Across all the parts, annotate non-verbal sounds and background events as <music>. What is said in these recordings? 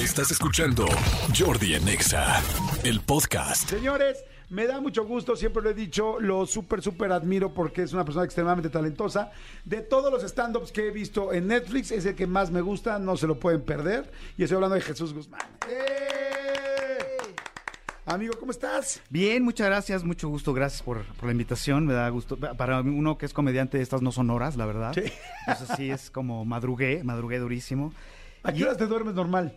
Estás escuchando Jordi en Exa, el podcast. Señores, me da mucho gusto, siempre lo he dicho, lo súper, súper admiro porque es una persona extremadamente talentosa. De todos los stand-ups que he visto en Netflix, es el que más me gusta, no se lo pueden perder. Y estoy hablando de Jesús Guzmán. ¡Eh! Amigo, ¿cómo estás? Bien, muchas gracias, mucho gusto, gracias por, por la invitación, me da gusto. Para uno que es comediante, estas no son horas, la verdad. Sí. Entonces sí, es como madrugué, madrugué durísimo. ¿A qué horas te duermes normal?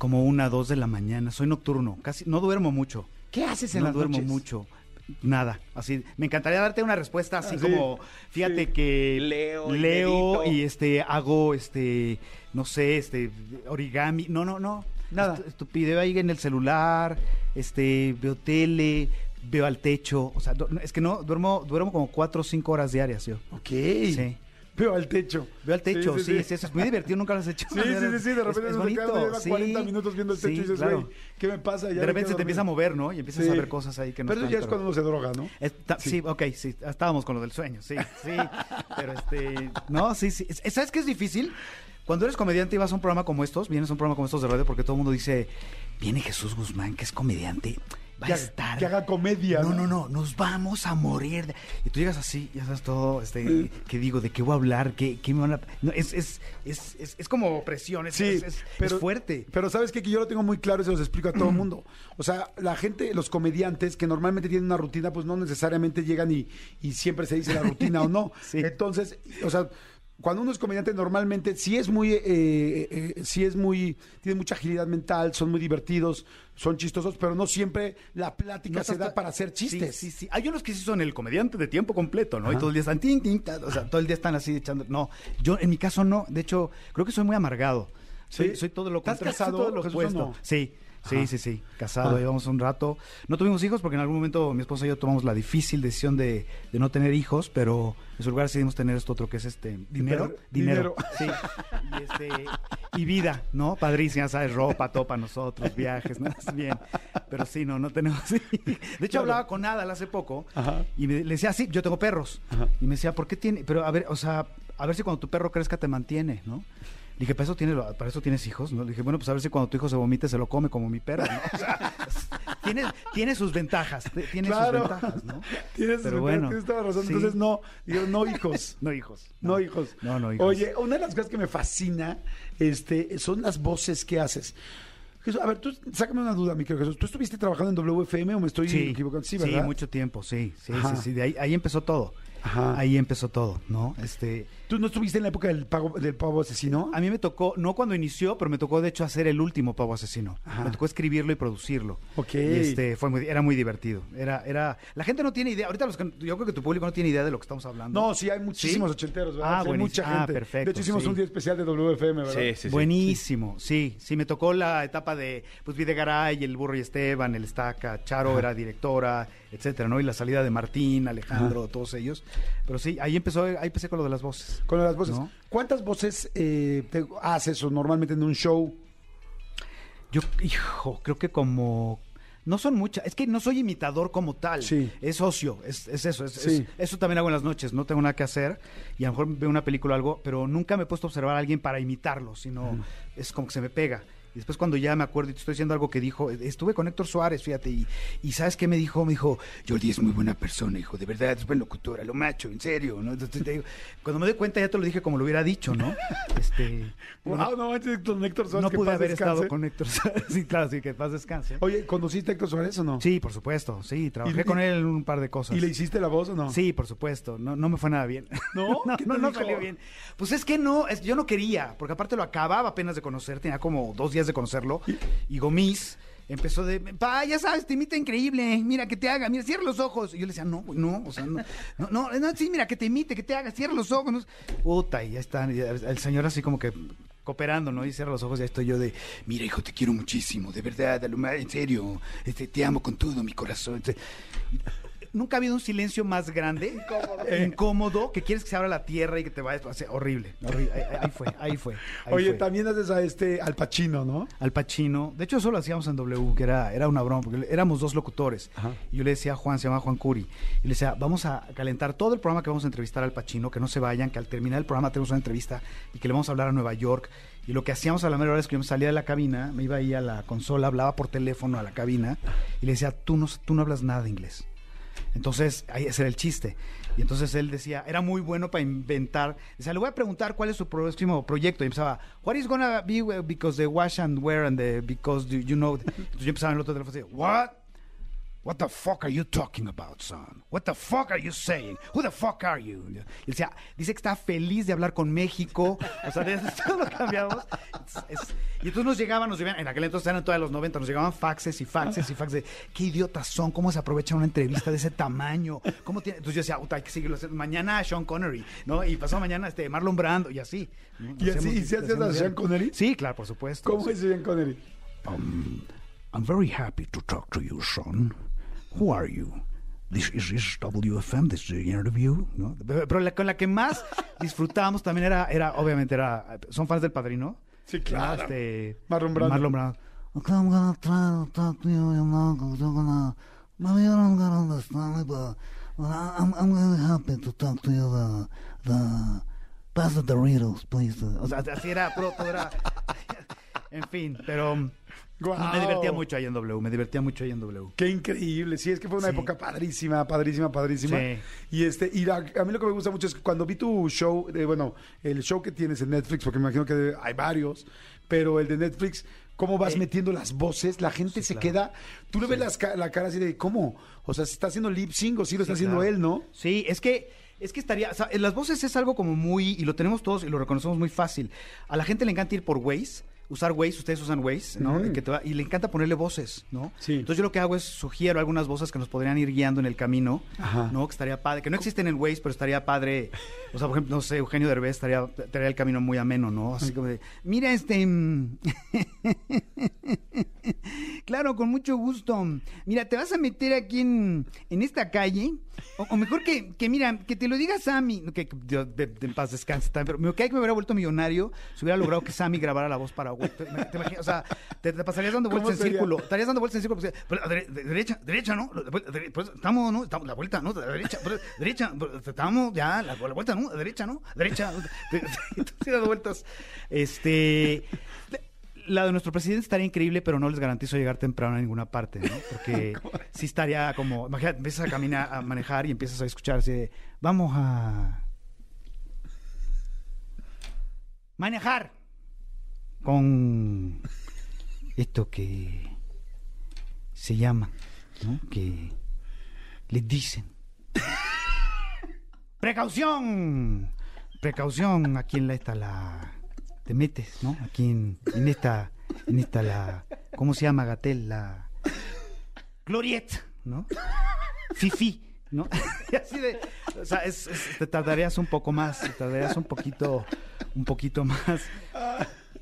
Como una, dos de la mañana, soy nocturno, casi, no duermo mucho. ¿Qué haces en no las duermo noches? mucho. Nada, así, me encantaría darte una respuesta así Ah, como, fíjate sí. que Leo leo y este hago este, no sé, este origami, no, no, no, Nada. Estu- Estupidez ahí en el celular, este, veo tele, veo al techo, o sea, es que no, duermo, duermo como cuatro o cinco horas diarias yo. Ok. Sí. Veo al techo. Veo al techo, sí, es eso, es muy divertido, nunca lo has hecho. Sí, sí, <laughs> sí, sí, de repente Es- es uno se bonito, queda, lleva sí, 40 minutos viendo el techo sí, y dices, claro. güey, ¿qué me pasa? Ya De repente se te empieza a mover, ¿no? Y empiezas Sí. a ver cosas ahí que no Pero eso ya es cuando uno se droga, ¿no? Está- Sí. sí. ok, sí, estábamos con lo del sueño, sí, sí, pero este, no, sí, sí, Es- ¿sabes qué es difícil? Cuando eres comediante y vas a un programa como estos, vienes a un programa como estos de radio, porque todo el mundo dice, viene Jesús Guzmán, que es comediante, va Que a estar... que haga comedia, No, ¿no? no, no, nos vamos a morir. de-". Y tú llegas así, ya sabes todo, este, ¿qué digo? ¿De qué voy a hablar? ¿Qué, qué me van a...? No, es, es, es, es, es como presión, es, Sí, es fuerte. Pero sabes qué? que yo lo tengo muy claro y se los explico a todo el mundo. O sea, la gente, los comediantes que normalmente tienen una rutina, pues no necesariamente llegan y, y siempre se dice la rutina o no. <laughs> Sí. Entonces, o sea, cuando uno es comediante normalmente sí es muy, eh, eh, eh, sí es muy, tiene mucha agilidad mental, son muy divertidos, son chistosos, pero no siempre la plática No se da para hacer chistes. Sí, sí, sí. Hay unos que sí son el comediante de tiempo completo, ¿no? Y todo el día están tin, tin, o sea, todo el día están así echando. No, yo en mi caso no. De hecho, creo que soy muy amargado. Soy, ¿Sí? soy todo lo ¿Estás contrario, casado, soy todo lo opuesto. no? Sí. Sí, Ajá. sí, sí, casado, Ah. llevamos un rato. No tuvimos hijos porque en algún momento mi esposa y yo tomamos la difícil decisión de, de no tener hijos, pero en su lugar decidimos tener esto otro que es este dinero, Dinero. dinero, sí, y, este, y vida, ¿no? Padrísima, sabes, ropa, todo para nosotros, viajes, ¿no? Es bien, pero sí, no, no tenemos. <laughs> De hecho, Claro. hablaba con Adal hace poco Ajá. y me, le decía, sí, yo tengo perros. Y me decía, ¿por qué tiene? Pero a ver, o sea, a ver si cuando tu perro crezca te mantiene, ¿no? Le dije, ¿para eso, tienes, ¿para eso tienes hijos? ¿no? Le dije, bueno, pues a ver si cuando tu hijo se vomite se lo come como mi perro, ¿no? <laughs> O sea, tiene, tiene sus ventajas, tiene Claro. sus ventajas, ¿no? <laughs> Tienes, Pero bueno, bueno, tienes toda la razón. sí. Entonces, no, digo, no hijos. <laughs> No hijos. No, hijos. No, no hijos. Oye, una de las cosas que me fascina este, son las voces que haces. Jesús, a ver, tú, sácame una duda, mi querido Jesús. ¿Tú estuviste trabajando en WFM o me estoy equivocando? Sí, ¿verdad? mucho tiempo, sí, sí, Ajá. sí, sí, de ahí, ahí empezó todo. Ajá. Ahí empezó todo, ¿no? Este, ¿Tú no estuviste en la época del, pago, del pavo asesino? a mí me tocó, no cuando inició, pero me tocó de hecho hacer el último Pavo Asesino. Ajá. Me tocó escribirlo y producirlo. Ok. Y este, fue muy, era muy divertido. Era, era, la gente no tiene idea, ahorita los yo creo que tu público no tiene idea de lo que estamos hablando. No, sí, hay muchísimos ¿Sí? ochenteros, ¿verdad? Ah, Sí, hay buenísimo. mucha Ah, gente. perfecto, De hecho, hicimos sí. un día especial de WFM, ¿verdad? Sí, sí, sí. Buenísimo, sí, sí, me tocó la etapa de pues Videgaray, el Burro y Esteban, el Estaca, Charo era directora, etcétera, ¿no? Y la salida de Martín, Alejandro, todos ellos. Pero sí, ahí empezó, ahí empecé con lo de las voces. Con las voces. ¿No? ¿Cuántas voces eh, te haces o normalmente en un show? Yo, hijo, creo que como no son muchas, es que no soy imitador como tal, Sí. es socio, es, es eso, es, Sí. es- eso también hago en las noches, no tengo nada que hacer y a lo mejor veo una película o algo, pero nunca me he puesto a observar a alguien para imitarlo, sino es como que se me pega. Y después cuando ya me acuerdo y te estoy diciendo algo que dijo, estuve con Héctor Suárez, fíjate, y, y ¿sabes qué me dijo? Me dijo, Jordi es muy buena persona, hijo, de verdad, es buen locutor, a lo macho, en serio, ¿no? Entonces, te digo, cuando me doy cuenta ya te lo dije como lo hubiera dicho, ¿no? <laughs> Este, Wow, no Héctor Suárez. no que pude paz haber descanse. estado con Héctor Suárez. Sí, claro, sí, que paz descanse. Oye, ¿conociste a Héctor Suárez o no? Sí, por supuesto, sí, trabajé ¿Y- con él en un par de cosas. ¿Y le hiciste la voz o no? Sí, por supuesto, no, no me fue nada bien. <laughs> ¿No? no, ¿Qué no, no salió bien. Pues es que no, es- yo no quería, porque aparte lo acababa apenas de conocer, tenía como dos días de conocerlo, y Gomis empezó de, pa, ya sabes, te imita increíble, mira que te haga, mira, cierra los ojos. Y yo le decía, no, no, o sea, no, no, no, no, sí, mira, que te imite, que te haga, cierra los ojos. no. Puta, y ya está, y el señor así como que cooperando, ¿no? Y cierra los ojos, ya estoy yo de, mira, hijo, te quiero muchísimo, de verdad, en serio, este, te amo con todo mi corazón. Este, Nunca ha habido un silencio más grande, incómodo, que quieres que se abra la tierra y que te vayas. o sea, horrible, horrible. Ahí, ahí fue, ahí fue. ahí Oye, fue. también haces a este Al Pacino, ¿no? Al Pacino. De hecho, eso lo hacíamos en W, que era, era una broma, porque éramos dos locutores. Ajá. Y yo le decía a Juan, se llama Juan Curi, y le decía, vamos a calentar todo el programa que vamos a entrevistar al Pacino, que no se vayan, que al terminar el programa tenemos una entrevista y que le vamos a hablar a Nueva York. Y lo que hacíamos a la mera hora es que yo me salía de la cabina, me iba ahí a la consola, hablaba por teléfono a la cabina y le decía, tú no, tú no hablas nada de inglés. Entonces, ahí ese era el chiste. Y entonces él decía, era muy bueno para inventar. Decía, le voy a preguntar cuál es su próximo proyecto. Y empezaba, what is gonna be uh, because the wash and wear and the because you know. Entonces yo empezaba en el otro teléfono y decía, what? What the fuck are you talking about, son? What the fuck are you saying? Who the fuck are you? Y él decía, dice que está feliz de hablar con México. O sea, de todo lo cambiamos. Es- es- y entonces nos llegaban, nos llegaban, en aquel entonces eran todos los 90, nos llegaban faxes y faxes y faxes de qué idiotas son, cómo se aprovechan una entrevista de ese tamaño. ¿Cómo tiene? Entonces yo decía, "Puta, hay que seguirlo haciendo. Mañana Sean Connery, ¿no? Y pasado mañana este Marlon Brando y así. ¿no? ¿Y así- y haces hacemos a Sean. Connery? Sí, claro, por supuesto. ¿Cómo es Sean Connery? Um, I'm very happy to talk to you, son. Who are you? This is this WFM, this is the interview. ¿no? Pero la, con la que más disfrutábamos también era, era, obviamente, era, son fans del Padrino. Sí, claro. Este, Marlon Brando. Marlon Brando. Okay, I'm gonna try to talk to you, you know, 'cause you're gonna, maybe you don't gonna understand me, but, but I- I'm, I'm really happy to talk to you, the, the, pass the Doritos, please. O sea, así era, puro, todo era... En fin, pero me divertía mucho ahí en W, me divertía mucho ahí en W. Qué increíble, sí, es que fue una Sí. época padrísima, padrísima, padrísima. Sí. Y este, y a mí lo que me gusta mucho es que cuando vi tu show, eh, bueno, el show que tienes en Netflix, porque me imagino que hay varios, pero el de Netflix, cómo vas Eh, metiendo las voces, la gente se queda, tú le ves las la cara así de, ¿cómo? O sea, ¿se está haciendo lip sync o sí lo está haciendo claro. él, no? Sí, es que es que estaría, o sea, las voces es algo como muy y lo tenemos todos y lo reconocemos muy fácil. A la gente le encanta ir por Waze, usar Waze, ustedes usan Waze, ¿no? Y que te va- y le encanta ponerle voces, ¿no? Sí. Entonces yo lo que hago es sugiero algunas voces que nos podrían ir guiando en el camino, Ajá. ¿no? Que estaría padre, que no existen en Waze, pero estaría padre. O sea, por ejemplo, no sé, Eugenio Derbez estaría estaría el camino muy ameno, ¿no? Así como de, mira este mm, <laughs> Claro, con mucho gusto. Mira, te vas a meter aquí en, en esta calle. O, o mejor que, que, mira, que te lo diga Sammy. Que, que de, paz descanse también. Pero me que me hubiera vuelto millonario si hubiera logrado que Sammy grabara la voz para. ¿Te, te imaginas? O sea, te, te pasarías dando ¿Cómo vueltas en sería? círculo. Estarías dando vueltas en círculo. porque, pero, de- derecha, derecha, ¿no? Pues, estamos, ¿no? Estamos, la vuelta, ¿no? De derecha, pues, derecha. pues, Estamos ya, la, la vuelta, ¿no? De derecha, ¿no? Derecha. de- de- Entonces, dando vueltas. Este. La de nuestro presidente estaría increíble, pero no les garantizo llegar temprano a ninguna parte, ¿no? Porque <laughs> sí estaría como, imagínate, empiezas a caminar, a manejar y empiezas a escuchar así de, vamos a manejar con esto que se llama, ¿no? Que les dicen. <laughs> Precaución, precaución, aquí en la esta la te metes, ¿no? Aquí en, en esta, en esta la, ¿cómo se llama Gatel? La Gloriette, ¿no? Fifi, ¿no? <laughs> Y así de, o sea, es- es- te tardarías un poco más, te tardarías un poquito, un poquito más.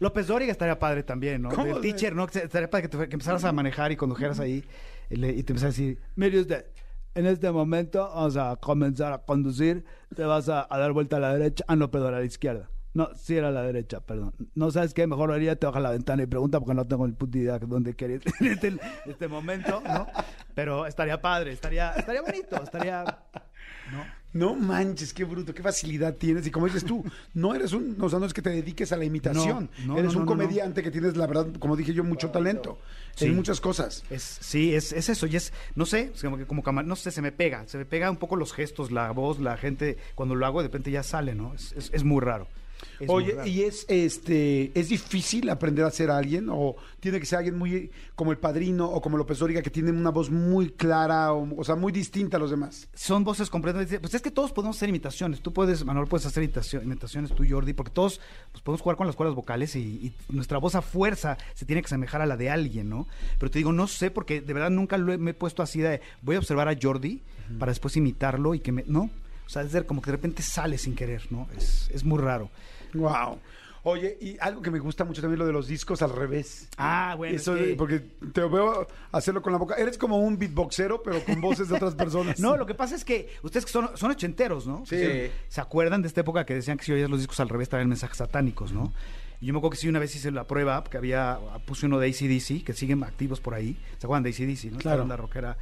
López Dóriga estaría padre también, ¿no? ¿Cómo El teacher, ¿no? Estaría padre que, te- que empezaras a manejar y condujeras ahí y, le- y te empezaras a decir, mire usted, en este momento vamos a comenzar a conducir, te vas a, a dar vuelta a la derecha, ah, no, perdón, a la izquierda. No, sí era a la derecha, perdón. No sabes qué, mejor haría te baja la ventana y pregunta porque no tengo ni puta idea de dónde quieres <laughs> en este, este momento, ¿no? Pero estaría padre, estaría, estaría bonito, estaría, ¿no? No manches, qué bruto, qué facilidad tienes. Y como dices tú, no eres un, o sea, no es que te dediques a la imitación. No, no, eres no, un no, no, no. comediante que tienes, la verdad, como dije yo, mucho talento Sí. en muchas cosas. Es, sí, es, es eso, y es, no sé, es como que como no sé, se me pega, se me pega un poco los gestos, la voz, la gente, cuando lo hago de repente ya sale, ¿no? Es, es, es muy raro. Es Oye. ¿y es este es difícil aprender a ser alguien? ¿O tiene que ser alguien muy como el padrino o como López Dóriga que tiene una voz muy clara, o, o sea, muy distinta a los demás? son voces completamente. Pues es que todos podemos hacer imitaciones. Tú puedes, Manuel, puedes hacer imitacio- imitaciones, tú, Jordi, porque todos pues, podemos jugar con las cuerdas vocales y, y nuestra voz a fuerza se tiene que asemejar a la de alguien, ¿no? Pero te digo, no sé, porque de verdad nunca lo he, me he puesto así de. Voy a observar a Jordi para después imitarlo y que me. No. O sea, es de- como que de repente sale sin querer, ¿no? Es, es muy raro. Wow. Oye, y algo que me gusta mucho también lo de los discos al revés. Ah, bueno, Eso es que- porque te veo hacerlo con la boca. Eres como un beatboxero, pero con voces de otras personas. <laughs> No, lo que pasa es que ustedes que son, son ochenteros, ¿no? Sí. Se, se acuerdan de esta época que decían que si oías los discos al revés traían mensajes satánicos, ¿no? Y yo me acuerdo que sí, una vez hice la prueba, porque había, puse uno de ACDC, que siguen activos por ahí. ¿Se acuerdan de ACDC, no? Esta Claro. banda rockera.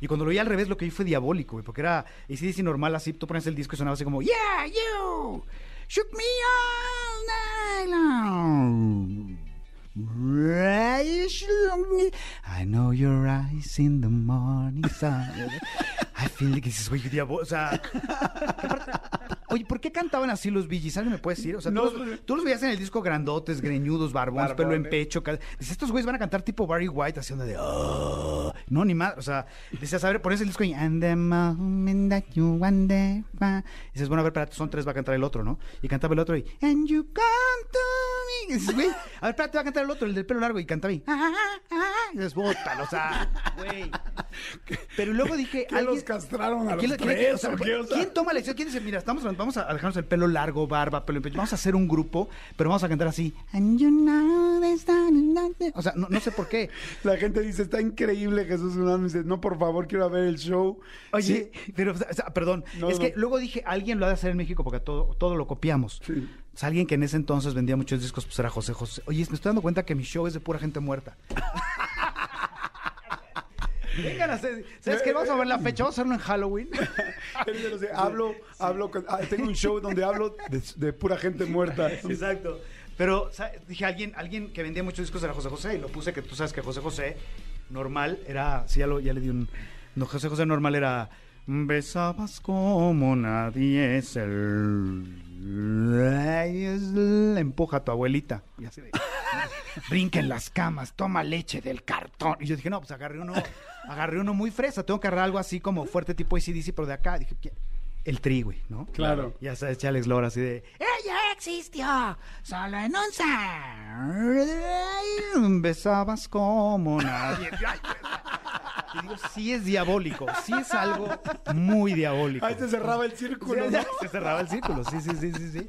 Y cuando lo oí al revés, lo que vi fue diabólico, güey, porque era ACDC normal, así, tú pones el disco y sonaba así como, Yeah, you, shook me all I know your eyes in the morning sun. <laughs> I feel like dices, güey, diabo- o sea, <laughs> Oye, ¿por qué cantaban así los Gees? ¿Alguien me puede decir? O sea, No, tú, los, tú los veías en el disco grandotes, greñudos, barbones, pelo en pecho. Dices, estos güeyes van a cantar tipo Barry White haciendo de... "Oh". No, ni más. O sea, decías, a ver, pones el disco y... And the moment that you wonder why". Dices, bueno, a ver, espérate, son tres, va a cantar el otro, ¿no? Y cantaba el otro y... And you me. Y dices, güey, a ver, espérate, va a cantar el otro, el del pelo largo. Y cantaba y... "Ah, ah, ah". Y dices, bótalo, o sea, güey. Pero luego dije... ¿Qué los castraron a ¿Quién- los quién- tres, o sea, o qué? O sea- ¿Quién toma la decisión? ¿Quién dice, mira, estamos, vamos a dejarnos el pelo largo, barba, pelo en pecho, vamos a hacer un grupo, pero vamos a cantar así. And you know there's nothing- O sea, no, no sé por qué. La gente dice, está increíble Jesús Guzmán. Me dice, no, por favor, quiero ver el show. Oye, pero, o sea, perdón, No, es que luego dije, alguien lo ha de hacer en México porque todo, todo lo copiamos. Sí. O sea, alguien que en ese entonces vendía muchos discos, pues era José José. Oye, me estoy dando cuenta que mi show es de pura gente muerta. <laughs> Vengan a hacer, ¿sabes qué? Vamos a ver la fecha, vamos a hacerlo en Halloween. <laughs> Hablo, hablo, ah, tengo un show donde hablo de, de pura gente muerta. Exacto. Pero ¿sabes? dije, alguien, alguien que vendía muchos discos era José José y lo puse que tú sabes que José José normal era, sí, ya, lo, ya le di un... No, José José normal era... Besabas como nadie es el... Empuja a tu abuelita. Y así de... <laughs> Brinca en las camas, toma leche del cartón. Y yo dije, no, pues agarré uno, agarré uno muy fresa. Tengo que agarrar algo así como fuerte tipo ACDC, pero de acá. Dije, ¿qué? el tri, güey, ¿no? Claro. Ya sabes, Alex Lora así de... Ella existió solo en un. Besabas como nadie. <laughs> Ay, Y digo, sí es diabólico, sí es algo muy diabólico. Ahí se cerraba el Sí, círculo, ¿no? se cerraba el círculo, sí, sí, sí, sí, sí.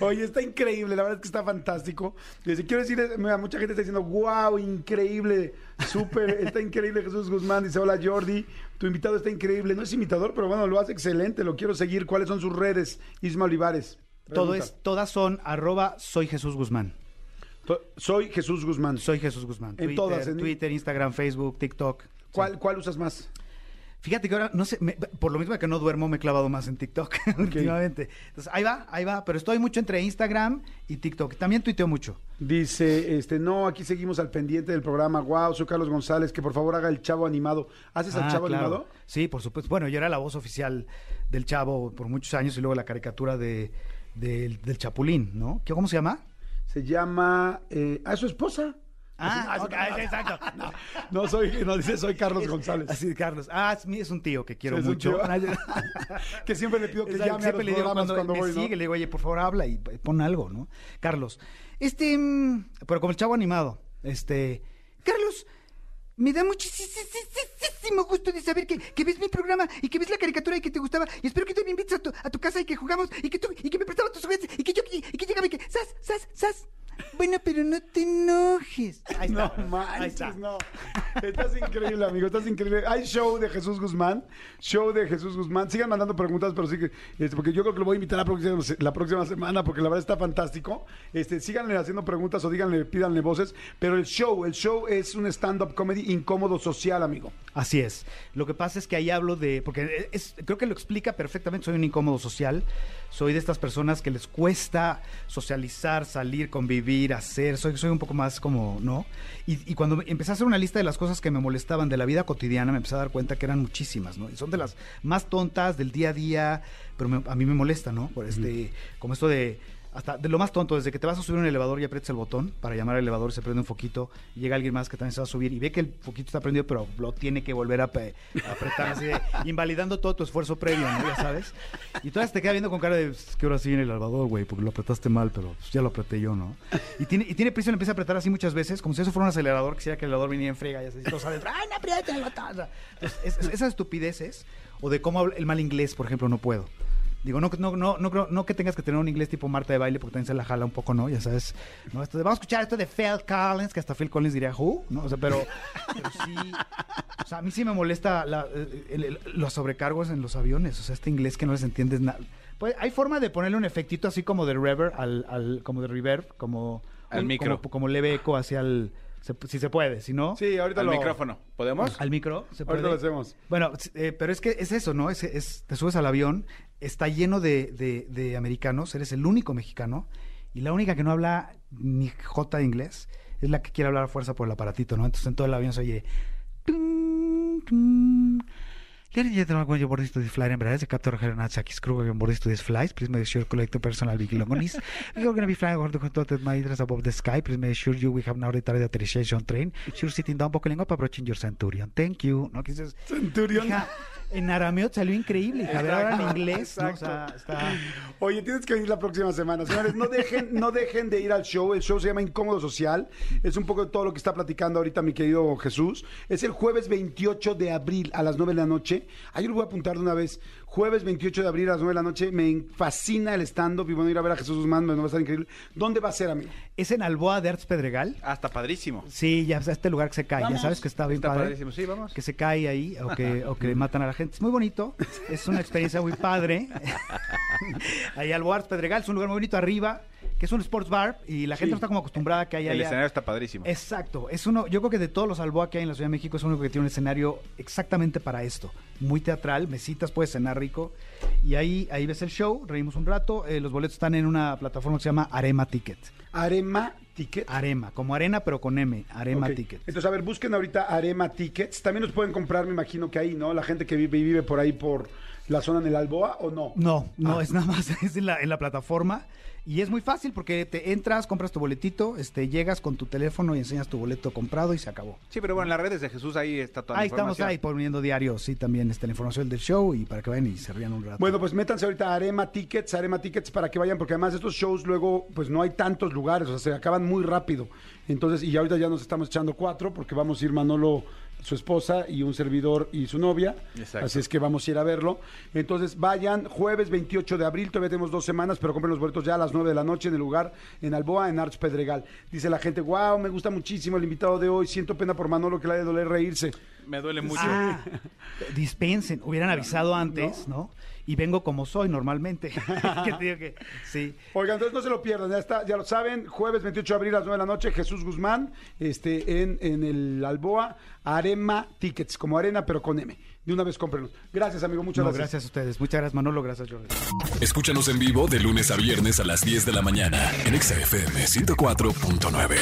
Oye, está increíble, la verdad es que está fantástico. Quiero decir, mucha gente está diciendo, wow, increíble, súper, está increíble Jesús Guzmán. Dice, hola Jordi, tu invitado está increíble. No es imitador, pero bueno, lo hace excelente, lo quiero seguir. ¿Cuáles son sus redes? Isma Olivares. Todo es, todas son arroba soy Jesús Guzmán. Soy Jesús Guzmán. Soy Jesús Guzmán. En Twitter, todas, en- Twitter, Instagram, Facebook, TikTok. ¿Cuál, ¿Cuál usas más? Fíjate que ahora, no sé, me- por lo mismo que no duermo, me he clavado más en TikTok <laughs> últimamente. Entonces, ahí va, ahí va, pero estoy mucho entre Instagram y TikTok. También tuiteo mucho. Dice, este, no, aquí seguimos al pendiente del programa. Wow, soy Carlos González, que por favor haga el chavo animado. ¿Haces al Ah, chavo claro. animado? Sí, por supuesto. Bueno, yo era la voz oficial del Chavo por muchos años y luego la caricatura de, del- del Chapulín, ¿no? ¿Qué, ¿Cómo se llama? Se llama, eh, ¿a su esposa? Ah, ah, exacto. No, no soy, no dice, soy Carlos González. Así, Carlos. Ah, es, es un tío que quiero mucho. <laughs> que siempre le pido que Exacto, llame a siempre los le digo cuando, cuando, me voy, ¿no? sigue, le digo, oye, por favor, habla y pon algo, ¿no? Carlos, este, mm, pero como el chavo animado, este, Carlos, me da muchísimo gusto de saber que, que ves mi programa y que ves la caricatura y que te gustaba y espero que tú me invites a tu, a tu casa y que jugamos y que tú, y que me prestabas tus juguetes y que yo, y, que llegaba y que, sas, sas, sas. Bueno, pero no te enojes. Ahí No manches, no. Estás increíble, amigo, estás increíble. Hay show de Jesús Guzmán, show de Jesús Guzmán. Sigan mandando preguntas, pero sí que, este, porque yo creo que lo voy a invitar la próxima, la próxima semana, porque la verdad está fantástico. Este, síganle haciendo preguntas o díganle, pídanle voces. Pero el show, el show es un stand-up comedy incómodo social, amigo. Así es. Lo que pasa es que ahí hablo de, porque creo que lo explica perfectamente, soy un incómodo social, soy de estas personas que les cuesta socializar, salir, convivir, hacer, soy, soy un poco más como, ¿no? Y, y cuando empecé a hacer una lista de las cosas que me molestaban de la vida cotidiana, me empecé a dar cuenta que eran muchísimas, ¿no? Y son de las más tontas del día a día, pero me- a mí me molesta, ¿no? Por este, como esto de hasta lo más tonto, desde que te vas a subir un elevador y aprietas el botón para llamar al elevador, se prende un foquito y llega alguien más que también se va a subir y ve que el foquito está prendido, pero lo tiene que volver a, apretar, así de, invalidando todo tu esfuerzo previo, ¿no? Ya sabes. Y todavía te queda viendo con cara de, "Es que ahora sí viene el elevador, güey, porque lo apretaste mal, pero pues, ya lo apreté yo, ¿no? Y tiene, y tiene prisa y empieza a apretar así muchas veces, como si eso fuera un acelerador, quisiera que el elevador viniera en frega y así, todos adentro, ¡ay, no aprieta el botón! Es- es- esas estupideces, o de cómo el mal inglés, por ejemplo, no puedo. Digo, no, no, no, no, creo- no que tengas que tener un inglés tipo Marta de baile, porque también se la jala un poco, ¿no? Ya sabes, ¿no? Esto de, vamos a escuchar esto de Phil Collins, que hasta Phil Collins diría, ¿who? ¿No? O sea, pero, pero sí, o sea, a mí sí me molesta la- el- el- los sobrecargos en los aviones, o sea, este inglés que no les entiendes nada. Pues hay forma de ponerle un efectito así como de reverb, al, al- como de reverb, como, Al un- micro. como, como leve eco hacia el, se- si se puede, si no, Sí, ahorita Al lo... micrófono. ¿Podemos? al micro, se puede. Ahorita lo hacemos. Bueno, eh, pero es que es eso, ¿no? Es, es- te subes al avión, está lleno de, de- de americanos, eres el único mexicano, Y la única que no habla ni J de inglés es la que quiere hablar a fuerza por el aparatito, ¿no? Entonces en todo el avión se oye... Ljudje jedno gledaju bordi studij flyer in Brazil, kaptor crew iz kruga, bordi this flight. please make sure collect the personal big longonis. We are going to be flying over the contorted my interest above the sky, please make sure you we have now retired the authorization train. Sure sitting down, buckling up, approaching your centurion. Thank you. No, centurion. En arameo salió increíble, ver ahora en inglés, ¿no? O sea, está... Oye, tienes que venir la próxima semana. Señores, no dejen, no dejen de ir al show. El show se llama Incómodo Social. Es un poco de todo lo que está platicando ahorita mi querido Jesús. Es el jueves 28 de abril a las 9 de la noche. Ahí lo voy a apuntar de una vez. Jueves 28 de abril a las 9 de la noche. Me fascina el stand-up y bueno, ir a ver a Jesús Guzmán. Me va a estar increíble. ¿Dónde va a ser, amigo? Es en Alboa de Arts Pedregal. Ah, está padrísimo. Sí, ya este lugar que se cae, ya sabes que está bien Está padre. padrísimo. Sí, vamos. Que se cae ahí o que, <laughs> o que matan a la gente. Es muy bonito, es una experiencia muy padre. <laughs> ahí al Boards Pedregal, es un lugar muy bonito arriba, que es un sports bar y la gente no está como acostumbrada a que haya... El escenario está padrísimo. Exacto, es uno, yo creo que de todos los Alboa que hay en la Ciudad de México es el único que tiene un escenario exactamente para esto, muy teatral, mesitas, puedes cenar rico y ahí, ahí ves el show, reímos un rato, eh, los boletos están en una plataforma que se llama Arema Ticket, Arema Ticket. Arema, como arena pero con M, Arema Ok. Ticket. Entonces, a ver, busquen ahorita Arema Tickets. También los pueden comprar, me imagino que ahí, ¿no? La gente que vive, vive por ahí por la zona del Alboa o no. No, no, Ah. es nada más <laughs> es en la, en la plataforma y es muy fácil porque te entras, compras tu boletito, este, llegas con tu teléfono y enseñas tu boleto comprado y se acabó. Sí, pero bueno, en las redes de Jesús ahí está toda la Ahí estamos información. ahí poniendo diario, sí, también este, la información del show y para que vayan y se rían un rato. Bueno, pues métanse ahorita a Arema Tickets, Arema Tickets para que vayan, porque además estos shows luego, pues no hay tantos lugares, o sea, se acaban muy rápido. Entonces, y ahorita ya nos estamos echando cuatro, porque vamos a ir Manolo, su esposa, y un servidor y su novia. Exacto. Así es que vamos a ir a verlo. Entonces, vayan, jueves 28 de abril, todavía tenemos dos semanas, pero compren los boletos ya a las 9 de la noche en el lugar, en Alboa, en Arts Pedregal. Dice la gente, wow, me gusta muchísimo el invitado de hoy, siento pena por Manolo que le ha de doler reírse. Me duele mucho. Ah, dispensen, hubieran avisado antes, ¿no? Y vengo como soy normalmente. <laughs> <laughs> que te digo que, sí. Oigan, entonces no se lo pierdan, ya está, ya lo saben, jueves 28 de abril a las 9 de la noche, Jesús Guzmán, este, en, en el Alboa, Arema Tickets, como arena, pero con M. De una vez cómprenlos. Gracias, amigo, muchas No, gracias. gracias a ustedes. Muchas gracias, Manolo. Gracias, Jordi. Escúchanos en vivo de lunes a viernes a las 10 de la mañana en Exa FM 104.9.